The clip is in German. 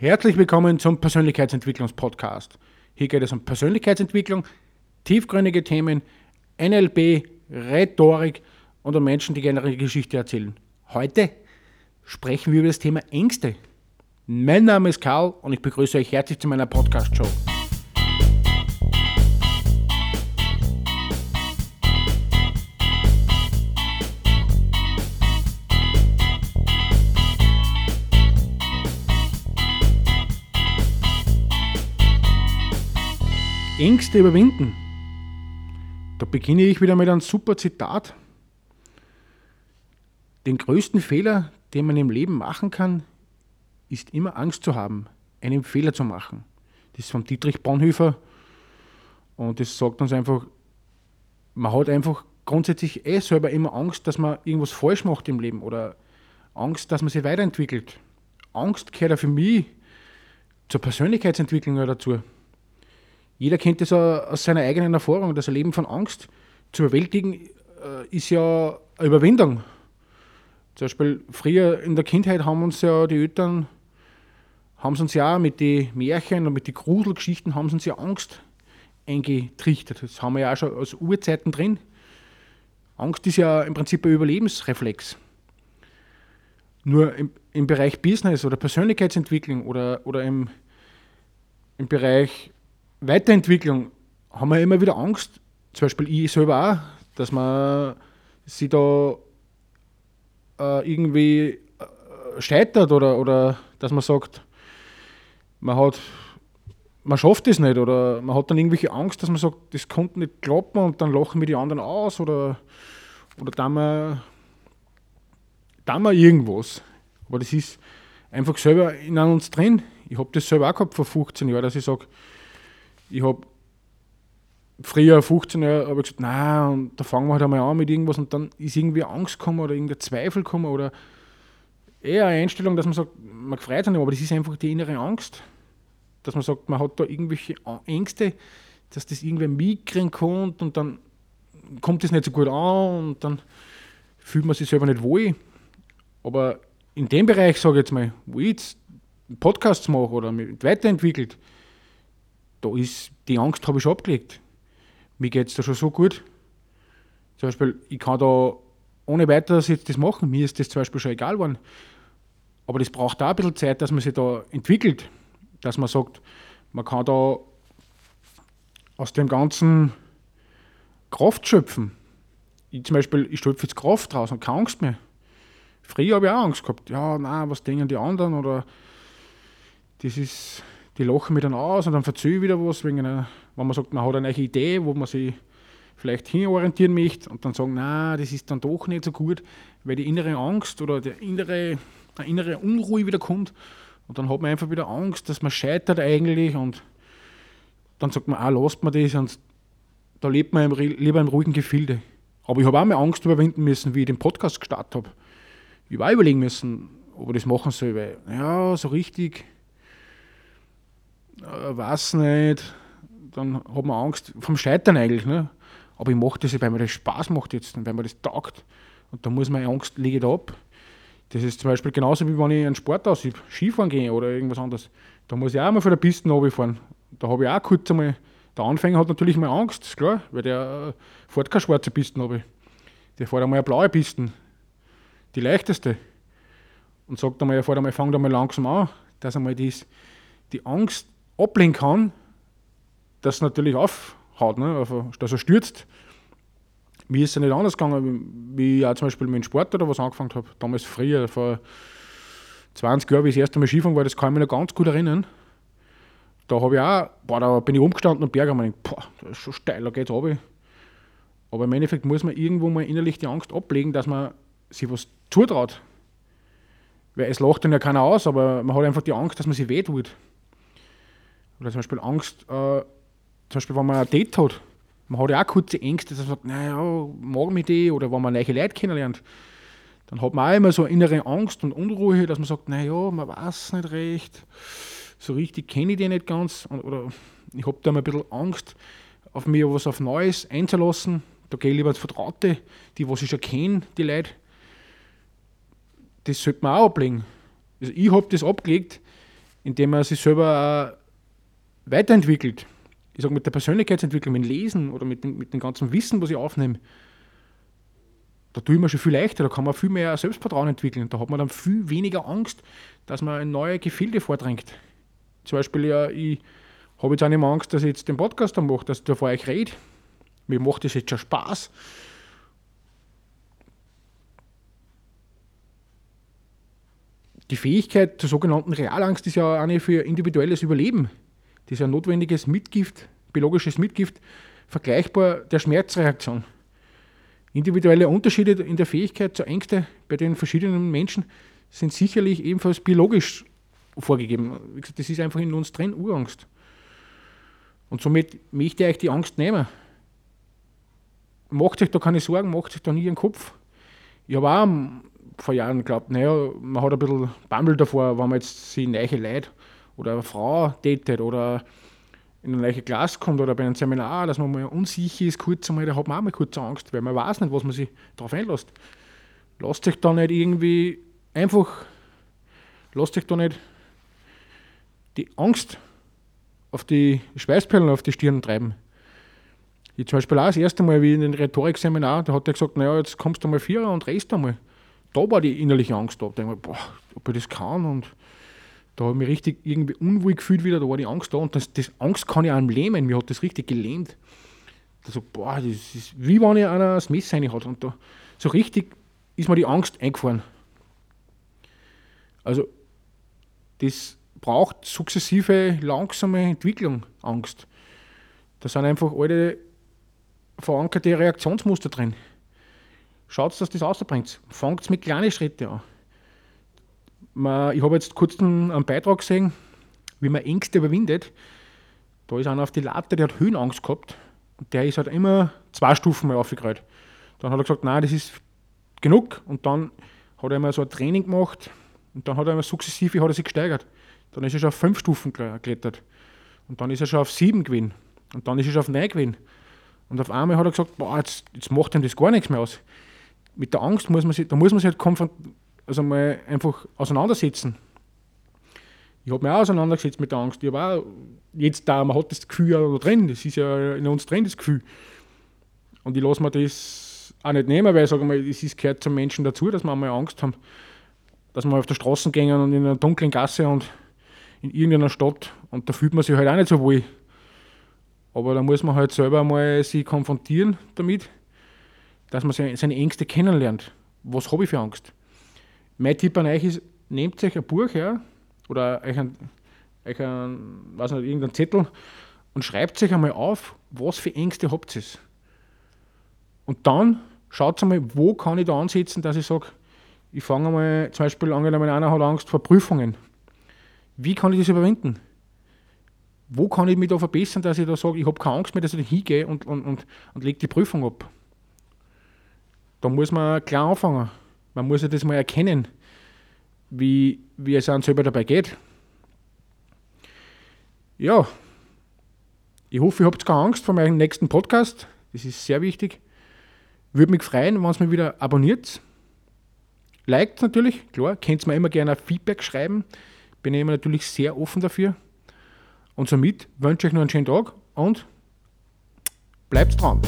Herzlich willkommen zum Persönlichkeitsentwicklungspodcast. Hier geht es um Persönlichkeitsentwicklung, tiefgründige Themen, NLP, Rhetorik und um Menschen, die gerne ihre Geschichte erzählen. Heute sprechen wir über das Thema Ängste. Mein Name ist Karl und ich begrüße euch herzlich zu meiner Podcast-Show. Ängste überwinden. Da beginne ich wieder mit einem super Zitat. Den größten Fehler, den man im Leben machen kann, ist immer Angst zu haben, einen Fehler zu machen. Das ist von Dietrich Bonhoeffer und das sagt uns einfach, man hat einfach grundsätzlich eh selber immer Angst, dass man irgendwas falsch macht im Leben oder Angst, dass man sich weiterentwickelt. Angst gehört ja für mich zur Persönlichkeitsentwicklung dazu. Jeder kennt das aus seiner eigenen Erfahrung. Das Erleben von Angst zu überwältigen äh, ist ja eine Überwindung. Zum Beispiel früher in der Kindheit haben uns ja die Eltern haben uns ja mit den Märchen und mit den Gruselgeschichten haben uns ja Angst eingetrichtert. Das haben wir ja auch schon aus Urzeiten drin. Angst ist ja im Prinzip ein Überlebensreflex. Nur im, im Bereich Business oder Persönlichkeitsentwicklung oder, oder im, im Bereich Weiterentwicklung haben wir immer wieder Angst, zum Beispiel ich selber auch, dass man sich da äh, irgendwie äh, scheitert oder, oder dass man sagt, man hat man schafft es nicht oder man hat dann irgendwelche Angst, dass man sagt, das konnte nicht klappen und dann lachen wir die anderen aus oder, oder da wir, da wir irgendwas. Aber das ist einfach selber in uns drin. Ich habe das selber auch gehabt vor 15 Jahren, dass ich sage, ich habe früher 15 Jahre habe ich gesagt, nein, und da fangen wir halt einmal an mit irgendwas und dann ist irgendwie Angst gekommen oder irgendein Zweifel gekommen oder eher eine Einstellung, dass man sagt, man freut sich nicht, aber das ist einfach die innere Angst. Dass man sagt, man hat da irgendwelche Ängste, dass das irgendwer mitkriegen kann und dann kommt das nicht so gut an und dann fühlt man sich selber nicht wohl. Aber in dem Bereich, sage ich jetzt mal, wo ich jetzt Podcasts mache oder mich weiterentwickelt, da ist die Angst habe ich schon abgelegt. Mir geht es da schon so gut. Zum Beispiel, ich kann da ohne weiteres jetzt das machen. Mir ist das zum Beispiel schon egal geworden. Aber das braucht auch ein bisschen Zeit, dass man sich da entwickelt. Dass man sagt, man kann da aus dem Ganzen Kraft schöpfen. Ich zum Beispiel, ich schöpfe jetzt Kraft raus und keine Angst mehr. Früher habe ich auch Angst gehabt. Ja, nein, was denken die anderen? Oder das ist die lachen mich dann aus und dann verzöge ich wieder was, wegen einer, wenn man sagt, man hat eine neue Idee, wo man sich vielleicht hinorientieren möchte und dann sagen, na, das ist dann doch nicht so gut, weil die innere Angst oder der innere, der innere Unruhe wieder kommt und dann hat man einfach wieder Angst, dass man scheitert eigentlich und dann sagt man, ah, lasst man das und da lebt man lieber im ruhigen Gefilde. Aber ich habe auch mal Angst überwinden müssen, wie ich den Podcast gestartet habe. Ich habe auch überlegen müssen, ob ich das machen soll, weil, ja, so richtig äh, weiß nicht, dann hat man Angst vom Scheitern eigentlich. Ne? Aber ich mache das, weil mir das Spaß macht jetzt und weil mir das taugt. Und da muss meine Angst liegt ab. Das ist zum Beispiel genauso wie wenn ich einen Sport ausübe, Skifahren gehe oder irgendwas anderes. Da muss ich auch mal von der Piste runterfahren. Da habe ich auch kurz einmal, der Anfänger hat natürlich mal Angst, ist klar, weil der äh, fährt keine schwarze Pisten runter. Der fährt einmal eine blaue Pisten, die leichteste. Und sagt einmal, er fährt einmal, fängt einmal langsam an, dass einmal dies, die Angst ablehnen kann, das natürlich aufhaut, ne? dass er stürzt. Mir ist es ja nicht anders gegangen, wie ich auch zum Beispiel mit dem Sport oder was angefangen habe. Damals früher, vor 20 Jahren, wie ich das erste Mal Skifahren war, das kann ich mich noch ganz gut erinnern. Da habe ich auch, boah, da bin ich umgestanden und Berg und mir boah, das ist schon steil, da geht's runter. Aber im Endeffekt muss man irgendwo mal innerlich die Angst ablegen, dass man sich was zutraut. Weil es lacht dann ja keiner aus, aber man hat einfach die Angst, dass man sich wehtut. Oder zum Beispiel Angst, äh, zum Beispiel, wenn man ein Date hat. Man hat ja auch kurze Ängste, dass man sagt, naja, mag mich die, oder wenn man neue Leute kennenlernt. Dann hat man auch immer so eine innere Angst und Unruhe, dass man sagt, naja, man weiß nicht recht, so richtig kenne ich die nicht ganz. Oder ich habe da mal ein bisschen Angst, auf mich was auf Neues einzulassen. Da gehe ich lieber ins Vertraute, die, was ich schon kenne, die Leute. Das sollte man auch ablegen. Also ich habe das abgelegt, indem man sich selber weiterentwickelt. Ich sage mit der Persönlichkeitsentwicklung, mit dem Lesen oder mit dem, mit dem ganzen Wissen, was ich aufnehme, da tue ich mir schon viel leichter, da kann man viel mehr Selbstvertrauen entwickeln. Da hat man dann viel weniger Angst, dass man in neue Gefilde vordringt. Zum Beispiel, ja, ich habe jetzt auch nicht mehr Angst, dass ich jetzt den Podcast dann mache, dass ich da vor euch rede. Mir macht das jetzt schon Spaß. Die Fähigkeit zur sogenannten Realangst ist ja eine für individuelles Überleben. Das ist ein notwendiges Mitgift, biologisches Mitgift, vergleichbar der Schmerzreaktion. Individuelle Unterschiede in der Fähigkeit zur Ängste bei den verschiedenen Menschen sind sicherlich ebenfalls biologisch vorgegeben. Wie gesagt, das ist einfach in uns drin, Urangst. Und somit möchte ich euch die Angst nehmen. Macht euch da keine Sorgen, macht euch da nie einen Kopf. Ich habe auch vor Jahren geglaubt, naja, man hat ein bisschen Bammel davor, wenn man jetzt sich neue Leute oder eine Frau datet oder in ein neues Glas kommt oder bei einem Seminar, dass man mal unsicher ist, kurz einmal, da hat man auch mal kurz Angst, weil man weiß nicht, was man sich darauf einlässt. Lasst euch da nicht irgendwie einfach, lasst euch da nicht die Angst auf die Schweißperlen auf die Stirn treiben. Ich zum Beispiel auch das erste Mal, wie in den Rhetorikseminar, da hat er gesagt, naja, jetzt kommst du mal vier und rest einmal. Da war die innerliche Angst da. Da ich mir, boah, ob ich das kann und da habe ich mich richtig irgendwie unwohl gefühlt wieder, da war die Angst da und das, das Angst kann ich einem lähmen, mir hat das richtig gelähmt. Da so, boah, das ist wie wenn ich einer das Messer rein hat und da so richtig ist mir die Angst eingefahren. Also das braucht sukzessive, langsame Entwicklung, Angst. Da sind einfach alte verankerte Reaktionsmuster drin. Schaut, dass das rausbringt. Fangt mit kleinen Schritten an ich habe jetzt kurz einen, Beitrag gesehen, wie man Ängste überwindet. Da ist einer auf die Latte, der hat Höhenangst gehabt. Und der ist halt immer zwei Stufen mal aufgekreuzt. Dann hat er gesagt, nein, das ist genug. Und dann hat er immer so ein Training gemacht. Und dann hat er immer sukzessive hat er sich gesteigert. Dann ist er schon auf fünf Stufen geklettert. Und dann ist er schon auf sieben gewesen. Und dann ist er schon auf neun gewesen. Und auf einmal hat er gesagt, boah, jetzt, jetzt macht ihm das gar nichts mehr aus. Mit der Angst muss man sich, da muss man sich halt konfrontieren also mal einfach auseinandersetzen. Ich habe mich auch auseinandergesetzt mit der Angst. Ich habe auch jetzt da, man hat das Gefühl da drin, das ist ja in uns drin, das Gefühl. Und ich lasse mir das auch nicht nehmen, weil ich sage mal, es gehört zum Menschen dazu, dass wir einmal Angst haben, dass wir auf der Straße gehen und in einer dunklen Gasse und in irgendeiner Stadt und da fühlt man sich halt auch nicht so wohl. Aber da muss man halt selber mal sich konfrontieren damit, dass man seine Ängste kennenlernt. Was habe ich für Angst? Mein Tipp an euch ist, nehmt euch ein Buch her oder euch ein, euch ein weiß nicht, irgendeinen Zettel und schreibt euch einmal auf, was für Ängste habt ihr. Und dann schaut einmal, wo kann ich da ansetzen, dass ich sage, ich fange einmal, zum Beispiel, angenommen, einer hat Angst vor Prüfungen. Wie kann ich das überwinden? Wo kann ich mich da verbessern, dass ich da sage, ich habe keine Angst mehr, dass ich da hingehe und, und, und, und lege die Prüfung ab? Da muss man klar anfangen. Man muss ja das mal erkennen, wie, wie es einem selber dabei geht. Ja, ich hoffe, ihr habt keine Angst vor meinem nächsten Podcast. Das ist sehr wichtig. Würde mich freuen, wenn ihr mir wieder abonniert. Liked natürlich, klar. Könnt ihr mir immer gerne Feedback schreiben. Bin ich immer natürlich sehr offen dafür. Und somit wünsche ich euch noch einen schönen Tag und bleibt dran.